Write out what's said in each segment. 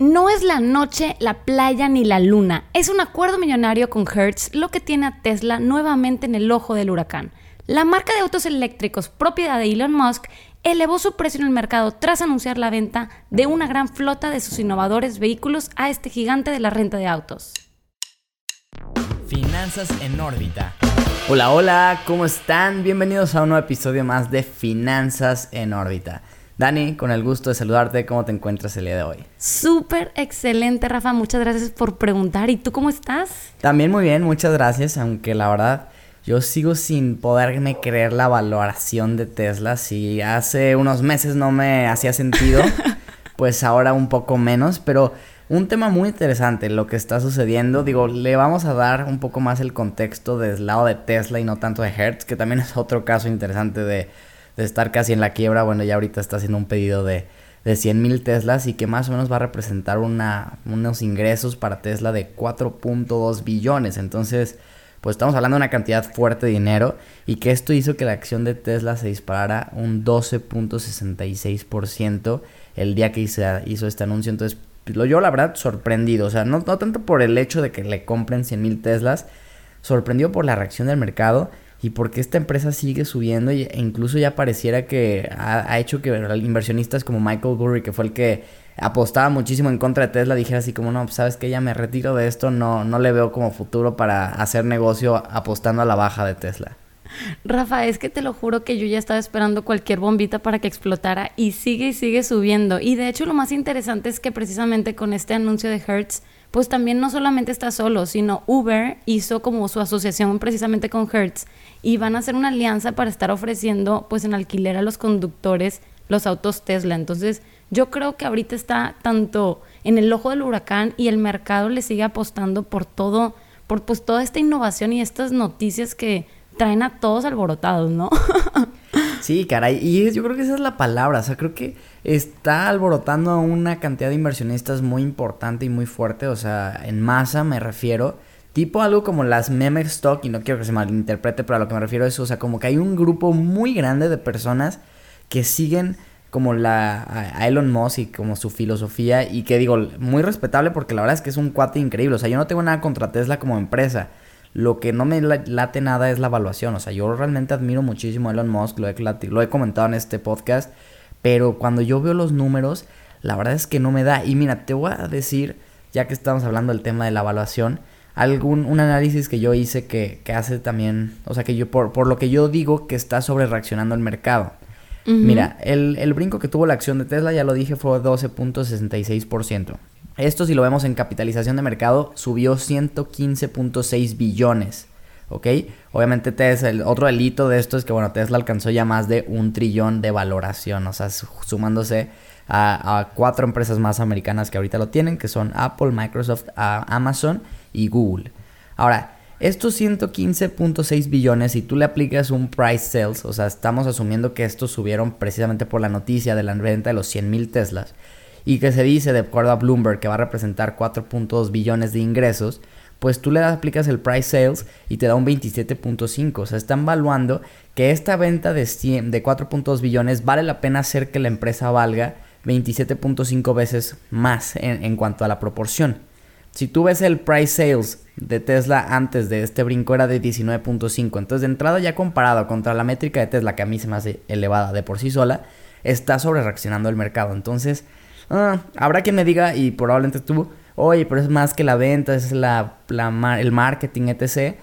No es la noche, la playa ni la luna. Es un acuerdo millonario con Hertz lo que tiene a Tesla nuevamente en el ojo del huracán. La marca de autos eléctricos propiedad de Elon Musk elevó su precio en el mercado tras anunciar la venta de una gran flota de sus innovadores vehículos a este gigante de la renta de autos. Finanzas en órbita. Hola, hola, ¿cómo están? Bienvenidos a un nuevo episodio más de Finanzas en órbita. Dani, con el gusto de saludarte, ¿cómo te encuentras el día de hoy? Súper excelente, Rafa. Muchas gracias por preguntar. ¿Y tú cómo estás? También muy bien, muchas gracias, aunque la verdad yo sigo sin poderme creer la valoración de Tesla. Si hace unos meses no me hacía sentido, pues ahora un poco menos, pero un tema muy interesante lo que está sucediendo. Digo, le vamos a dar un poco más el contexto del lado de Tesla y no tanto de Hertz, que también es otro caso interesante de de estar casi en la quiebra, bueno, ya ahorita está haciendo un pedido de, de 100 mil Teslas y que más o menos va a representar una, unos ingresos para Tesla de 4.2 billones. Entonces, pues estamos hablando de una cantidad fuerte de dinero y que esto hizo que la acción de Tesla se disparara un 12.66% el día que hizo, hizo este anuncio. Entonces, yo la verdad sorprendido, o sea, no, no tanto por el hecho de que le compren 100 mil Teslas, sorprendió por la reacción del mercado y porque esta empresa sigue subiendo e incluso ya pareciera que ha, hecho que inversionistas como Michael Burry, que fue el que apostaba muchísimo en contra de Tesla, dijera así como, no, pues, sabes que ya me retiro de esto, no, no le veo como futuro para hacer negocio apostando a la baja de Tesla. Rafa, es que te lo juro que yo ya estaba esperando cualquier bombita para que explotara y sigue y sigue subiendo. Y de hecho lo más interesante es que precisamente con este anuncio de Hertz, pues también no solamente está solo, sino Uber hizo como su asociación precisamente con Hertz y van a hacer una alianza para estar ofreciendo pues en alquiler a los conductores los autos Tesla. Entonces yo creo que ahorita está tanto en el ojo del huracán y el mercado le sigue apostando por todo, por pues toda esta innovación y estas noticias que traen a todos alborotados, ¿no? sí, caray, y yo creo que esa es la palabra, o sea, creo que está alborotando a una cantidad de inversionistas muy importante y muy fuerte, o sea, en masa me refiero, tipo algo como las meme stock, y no quiero que se malinterprete, pero a lo que me refiero es, o sea, como que hay un grupo muy grande de personas que siguen como la a Elon Musk y como su filosofía y que digo, muy respetable porque la verdad es que es un cuate increíble, o sea, yo no tengo nada contra Tesla como empresa. Lo que no me late nada es la evaluación, o sea, yo realmente admiro muchísimo a Elon Musk, lo he, lo he comentado en este podcast, pero cuando yo veo los números, la verdad es que no me da. Y mira, te voy a decir, ya que estamos hablando del tema de la evaluación, algún un análisis que yo hice que, que hace también, o sea, que yo por, por, lo que yo digo que está sobre reaccionando el mercado. Mira, el, el, brinco que tuvo la acción de Tesla, ya lo dije, fue 12.66%. Esto si lo vemos en capitalización de mercado, subió 115.6 billones. ¿ok? Obviamente Tesla, el otro delito de esto es que, bueno, Tesla alcanzó ya más de un trillón de valoración, o sea, sumándose a, cuatro empresas más americanas que ahorita lo tienen, que son Apple, Microsoft, Amazon y Google. Ahora, estos 115.6 billones, si tú le aplicas un price sales, o sea, estamos asumiendo que estos subieron precisamente por la noticia de la venta de los 100 mil Teslas, y que se dice, de acuerdo a Bloomberg, que va a representar 4.2 billones de ingresos, pues tú le aplicas el price sales y te da un 27.5. O sea, están valuando que esta venta de, de 4.2 billones vale la pena hacer que la empresa valga 27.5 veces más en, en cuanto a la proporción. Si tú ves el price sales de Tesla antes de este brinco era de 19.5. Entonces de entrada ya comparado contra la métrica de Tesla que a mí se me hace elevada de por sí sola, está sobre reaccionando el mercado. Entonces ah, habrá quien me diga y probablemente tú, oye, pero es más que la venta, es la, el marketing, etc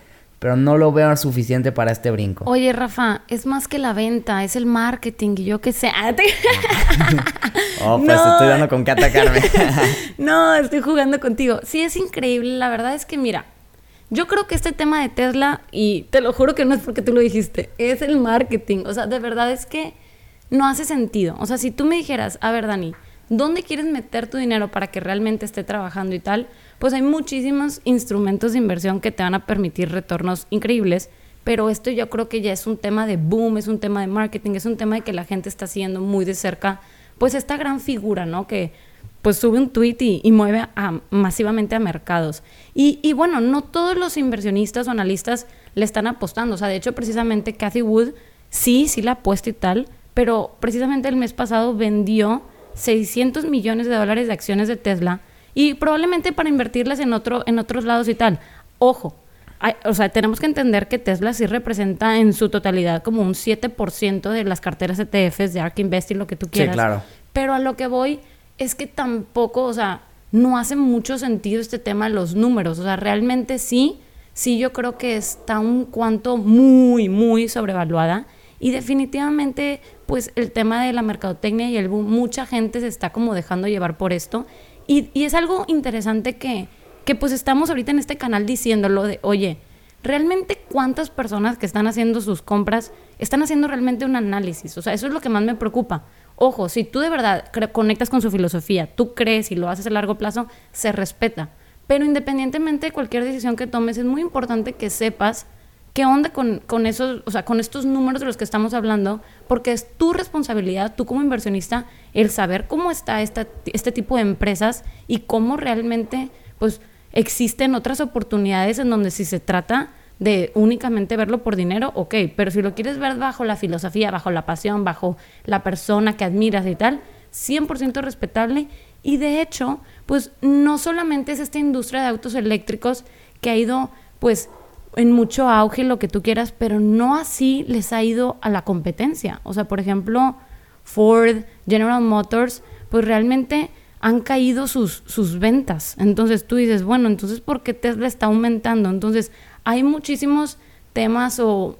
pero no lo veo suficiente para este brinco. Oye, Rafa, es más que la venta, es el marketing, y yo qué sé. Ah, oh, pues estoy dando con qué atacarme. no, estoy jugando contigo. Sí, es increíble. La verdad es que, mira, yo creo que este tema de Tesla, y te lo juro que no es porque tú lo dijiste, es el marketing. O sea, de verdad es que no hace sentido. O sea, si tú me dijeras, a ver, Dani, ¿dónde quieres meter tu dinero para que realmente esté trabajando y tal? pues hay muchísimos instrumentos de inversión que te van a permitir retornos increíbles, pero esto yo creo que ya es un tema de boom, es un tema de marketing, es un tema de que la gente está siguiendo muy de cerca, pues esta gran figura, ¿no? Que pues sube un tweet y, mueve masivamente a mercados. Y, y, bueno, no todos los inversionistas o analistas le están apostando. O sea, de hecho, precisamente Cathy Wood sí, sí la apuesta y tal, pero precisamente el mes pasado vendió 600 millones de dólares de acciones de Tesla y probablemente para invertirlas en, otro, en otros lados y tal. Ojo, o sea, tenemos que entender que Tesla sí representa en su totalidad como un 7% de las carteras ETFs de ARK Investing, lo que tú quieras. Sí, claro. Pero a lo que voy es que tampoco, o sea, no hace mucho sentido este tema de los números. O sea, realmente sí, sí yo creo que está un cuanto muy, muy sobrevaluada. Y definitivamente, pues el tema de la mercadotecnia y el boom, mucha gente se está como dejando llevar por esto. Y, y es algo interesante que, que pues estamos ahorita en este canal diciéndolo de, oye, realmente cuántas personas que están haciendo sus compras están haciendo realmente un análisis. O sea, eso es lo que más me preocupa. Ojo, si tú de verdad conectas con su filosofía, tú crees y lo haces a largo plazo, se respeta. Pero independientemente de cualquier decisión que tomes, es muy importante que sepas qué onda con, con, esos, o sea, con estos números de los que estamos hablando, porque es tu responsabilidad, tú como inversionista, el saber cómo está esta, este tipo de empresas y cómo realmente, pues, existen otras oportunidades en donde si se trata de únicamente verlo por dinero, ok, pero si lo quieres ver bajo la filosofía, bajo la pasión, bajo la persona que admiras y tal, 100% respetable. Y de hecho, pues no solamente es esta industria de autos eléctricos que ha ido, pues, en mucho auge, lo que tú quieras, pero no así les ha ido a la competencia. O sea, por ejemplo, Ford, General Motors, pues realmente han caído sus, sus ventas. Entonces tú dices, bueno, entonces ¿por qué Tesla está aumentando? Entonces hay muchísimos temas o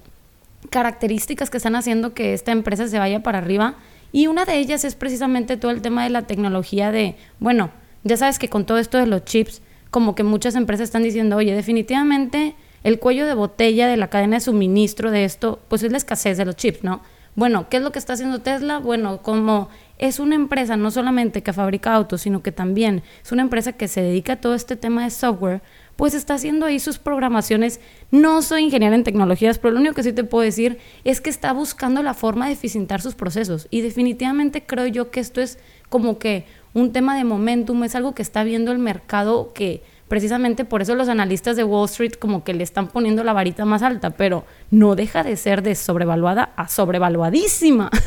características que están haciendo que esta empresa se vaya para arriba y una de ellas es precisamente todo el tema de la tecnología de, bueno, ya sabes que con todo esto de los chips, como que muchas empresas están diciendo, oye, definitivamente el cuello de botella de la cadena de suministro de esto, pues es la escasez de los chips, ¿no? Bueno, ¿qué es lo que está haciendo Tesla? Bueno, como es una empresa no solamente que fabrica autos, sino que también es una empresa que se dedica a todo este tema de software, pues está haciendo ahí sus programaciones. No soy ingeniera en tecnologías, pero lo único que sí te puedo decir es que está buscando la forma de eficientar sus procesos. Y definitivamente creo yo que esto es como que un tema de momentum, es algo que está viendo el mercado que precisamente por eso los analistas de Wall Street como que le están poniendo la varita más alta, pero no deja de ser de sobrevaluada a sobrevaluadísima.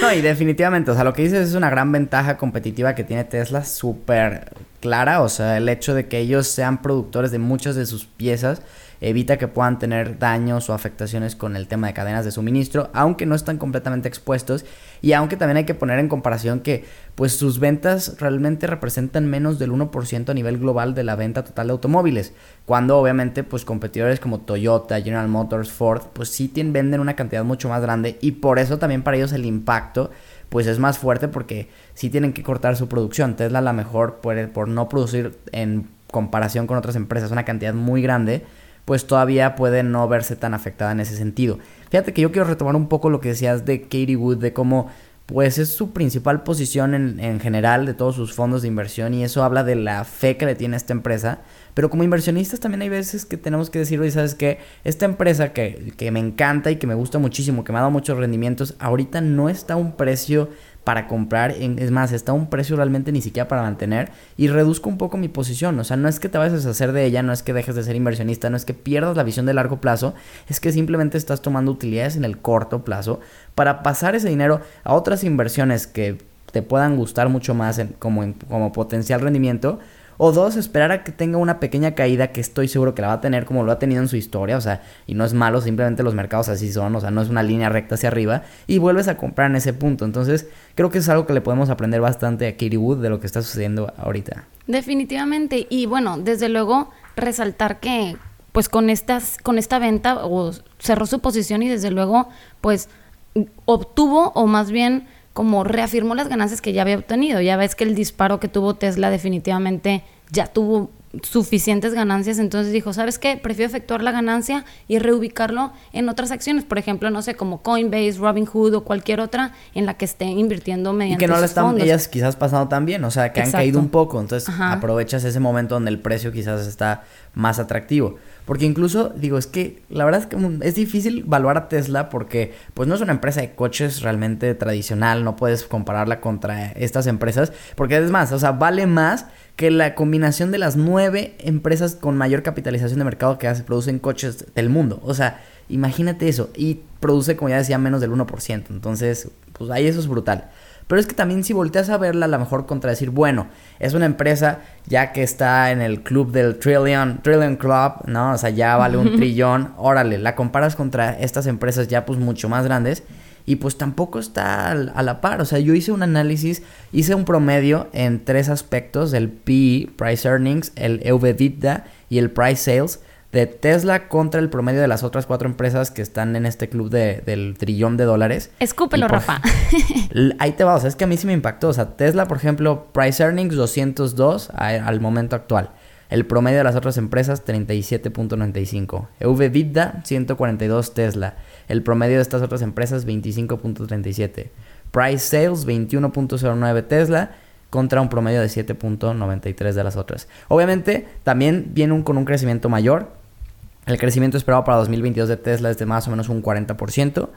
No, y definitivamente, o sea, lo que dices es una gran ventaja competitiva que tiene Tesla, súper clara, o sea, el hecho de que ellos sean productores de muchas de sus piezas evita que puedan tener daños o afectaciones con el tema de cadenas de suministro, aunque no están completamente expuestos y aunque también hay que poner en comparación que pues sus ventas realmente representan menos del 1% a nivel global de la venta total de automóviles, cuando obviamente pues competidores como Toyota, General Motors, Ford, pues sí venden una cantidad mucho más grande y por eso también para ellos el impacto pues es más fuerte porque sí tienen que cortar su producción. Tesla a lo mejor por, por no producir en comparación con otras empresas una cantidad muy grande, pues todavía puede no verse tan afectada en ese sentido. Fíjate que yo quiero retomar un poco lo que decías de Katie Wood, de cómo pues es su principal posición en, en, general de todos sus fondos de inversión y eso habla de la fe que le tiene esta empresa. Pero como inversionistas también hay veces que tenemos que decir, oye, ¿sabes qué? Esta empresa que, que me encanta y que me gusta muchísimo, que me ha dado muchos rendimientos, ahorita no está a un precio para comprar, es más, está a un precio realmente ni siquiera para mantener y reduzco un poco mi posición, o sea, no es que te vayas a deshacer de ella, no es que dejes de ser inversionista, no es que pierdas la visión de largo plazo, es que simplemente estás tomando utilidades en el corto plazo para pasar ese dinero a otras inversiones que te puedan gustar mucho más como, como potencial rendimiento o dos, esperar a que tenga una pequeña caída que estoy seguro que la va a tener como lo ha tenido en su historia. O sea, y no es malo, simplemente los mercados así son. O sea, no es una línea recta hacia arriba. Y vuelves a comprar en ese punto. Entonces, creo que es algo que le podemos aprender bastante a Katie Wood de lo que está sucediendo ahorita. Definitivamente. Y bueno, desde luego, resaltar que pues con estas, con esta venta, o cerró su posición y desde luego, pues obtuvo, o más bien como reafirmó las ganancias que ya había obtenido. Ya ves que el disparo que tuvo Tesla definitivamente ya tuvo suficientes ganancias, entonces dijo, ¿sabes qué? Prefiero efectuar la ganancia y reubicarlo en otras acciones, por ejemplo, no sé, como Coinbase, Robinhood o cualquier otra en la que esté invirtiendo mediante Y que no le están ellas quizás pasando tan bien, o sea, que han caído un poco, entonces aprovechas ese momento donde el precio quizás está más atractivo. Porque incluso, digo, es que la verdad es que es difícil evaluar a Tesla porque pues no es una empresa de coches realmente tradicional, no puedes compararla contra estas empresas, porque es más, o sea, vale más que la combinación de las nueve empresas con mayor capitalización de mercado que hace, producen coches del mundo. O sea, imagínate eso. Y produce, como ya decía, menos del 1%. Entonces, pues ahí eso es brutal. Pero es que también si volteas a verla, a lo mejor contra decir, bueno, es una empresa ya que está en el club del Trillion, Trillion Club, ¿no? O sea, ya vale un trillón. Órale, la comparas contra estas empresas ya pues mucho más grandes y pues tampoco está a la par. O sea, yo hice un análisis, hice un promedio en tres aspectos, el PE, Price Earnings, el EV y el Price Sales de Tesla contra el promedio de las otras cuatro empresas que están en este club de, del trillón de dólares. Escúpelo, Rafa. ahí te va, o sea, es que a mí sí me impactó. O sea, Tesla, por ejemplo, Price Earnings 202 al momento actual. El promedio de las otras empresas 37.95. EV 142 Tesla. El promedio de estas otras empresas 25.37. Price Sales 21.09 Tesla contra un promedio de 7.93 de las otras. Obviamente también viene con un crecimiento mayor. El crecimiento esperado para 2022 de Tesla es de más o menos un 40%.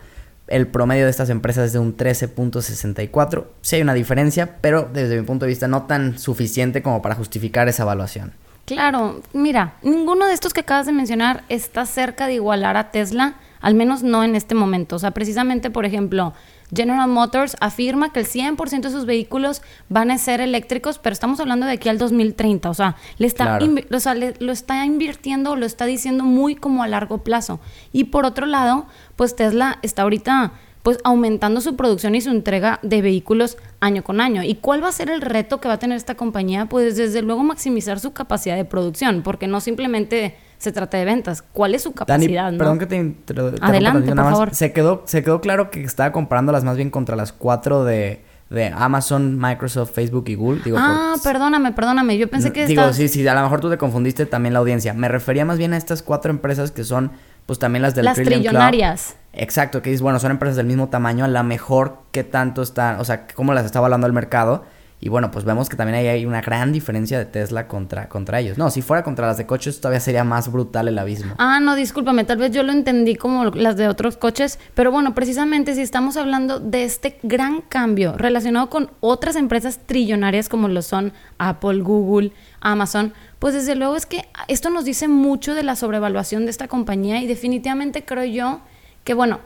El promedio de estas empresas es de un 13.64. Sí hay una diferencia, pero desde mi punto de vista no tan suficiente como para justificar esa evaluación. Claro, mira, ninguno de estos que acabas de mencionar está cerca de igualar a Tesla, al menos no en este momento. O sea, precisamente, por ejemplo, General Motors afirma que el 100% de sus vehículos van a ser eléctricos, pero estamos hablando de aquí al 2030. O sea, le está o sea, lo está invirtiendo, lo está diciendo muy como a largo plazo. Y por otro lado, pues Tesla está ahorita pues aumentando su producción y su entrega de vehículos año con año. ¿Y cuál va a ser el reto que va a tener esta compañía? Pues desde luego maximizar su capacidad de producción, porque no simplemente se trata de ventas. ¿Cuál es su capacidad? Dani, perdón que te, Adelante, por favor. Se quedó, se quedó claro que estaba comparándolas más bien contra las cuatro de, de Amazon, Microsoft, Facebook y Google. ah, perdóname, perdóname. Yo pensé que Digo, sí, sí, a lo mejor tú te confundiste también la audiencia. Me refería más bien a estas cuatro empresas que son, pues también las del Las trillonarias. Exacto, que dices, bueno, son empresas del mismo tamaño, a la mejor que tanto están, o sea, cómo las está evaluando el mercado. Y bueno, pues vemos que también hay una gran diferencia de Tesla contra, contra ellos. No, si fuera contra las de coches todavía sería más brutal el abismo. Ah, no, discúlpame, tal vez yo lo entendí como las de otros coches, pero bueno, precisamente si estamos hablando de este gran cambio relacionado con otras empresas trillonarias como lo son Apple, Google, Amazon, pues desde luego es que esto nos dice mucho de la sobrevaluación de esta compañía y definitivamente creo yo que bueno,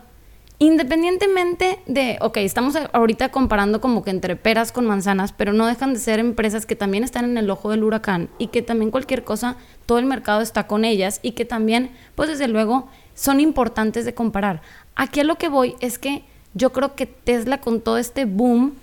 independientemente de, ok, estamos ahorita comparando como que entre peras con manzanas, pero no dejan de ser empresas que también están en el ojo del huracán y que también cualquier cosa, todo el mercado está con ellas y que también, pues desde luego, son importantes de comparar. Aquí a lo que voy es que yo creo que Tesla con todo este boom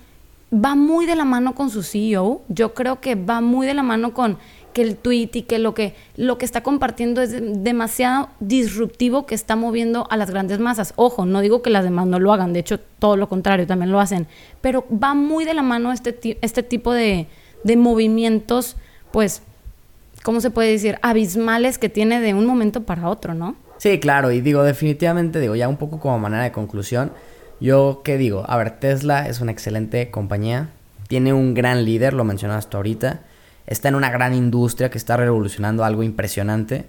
va muy de la mano con su CEO, yo creo que va muy de la mano con que el tweet y que lo que, lo que está compartiendo es demasiado disruptivo que está moviendo a las grandes masas. Ojo, no digo que las demás no lo hagan, de hecho todo lo contrario, también lo hacen, pero va muy de la mano este, este tipo de, de movimientos, pues, ¿cómo se puede decir? Abismales que tiene de un momento para otro, ¿no? Sí, claro, y digo, definitivamente, digo, ya un poco como manera de conclusión, yo qué digo, a ver, Tesla es una excelente compañía, tiene un gran líder, lo mencionaste ahorita, está en una gran industria que está revolucionando algo impresionante.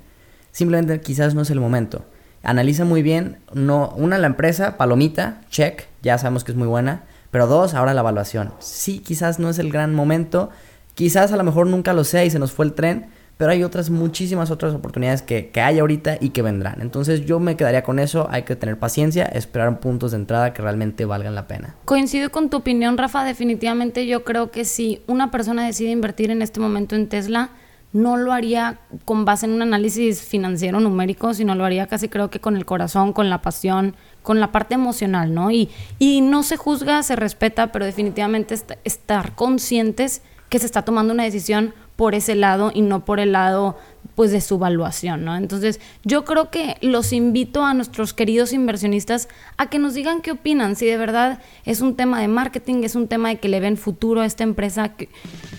Simplemente quizás no es el momento. Analiza muy bien, no, una la empresa, palomita, check, ya sabemos que es muy buena, pero dos, ahora la evaluación. Sí, quizás no es el gran momento, quizás a lo mejor nunca lo sea y se nos fue el tren, pero hay otras, muchísimas otras oportunidades que, que, hay ahorita y que vendrán. Entonces yo me quedaría con eso, hay que tener paciencia, esperar puntos de entrada que realmente valgan la pena. Coincido con tu opinión, Rafa, definitivamente yo creo que si una persona decide invertir en este momento en Tesla, no lo haría con base en un análisis financiero numérico, sino lo haría casi creo que con el corazón, con la pasión, con la parte emocional, ¿no? Y, y no se juzga, se respeta, pero definitivamente estar conscientes que se está tomando una decisión por ese lado y no por el lado pues de su evaluación, ¿no? Entonces, yo creo que los invito a nuestros queridos inversionistas a que nos digan qué opinan, si de verdad es un tema de marketing, es un tema de que le ven futuro a esta empresa,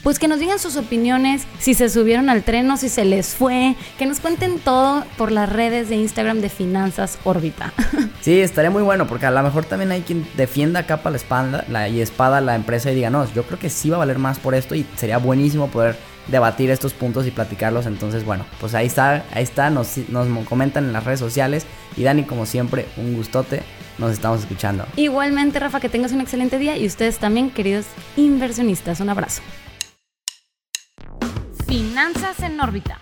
pues que nos digan sus opiniones, si se subieron al tren o si se les fue, que nos cuenten todo por las redes de Instagram de Finanzas Órbita. Sí, estaría muy bueno, porque a lo mejor también hay quien defienda capa la espalda la, y espada la empresa y diga, no, yo creo que sí va a valer más por esto y sería buenísimo poder debatir estos puntos y platicarlos. Entonces, bueno, pues ahí está, ahí está, nos, nos comentan en las redes sociales. Y Dani, como siempre, un gustote. Nos estamos escuchando. Igualmente, Rafa, que tengas un excelente día y ustedes también, queridos inversionistas. Un abrazo. Finanzas en órbita.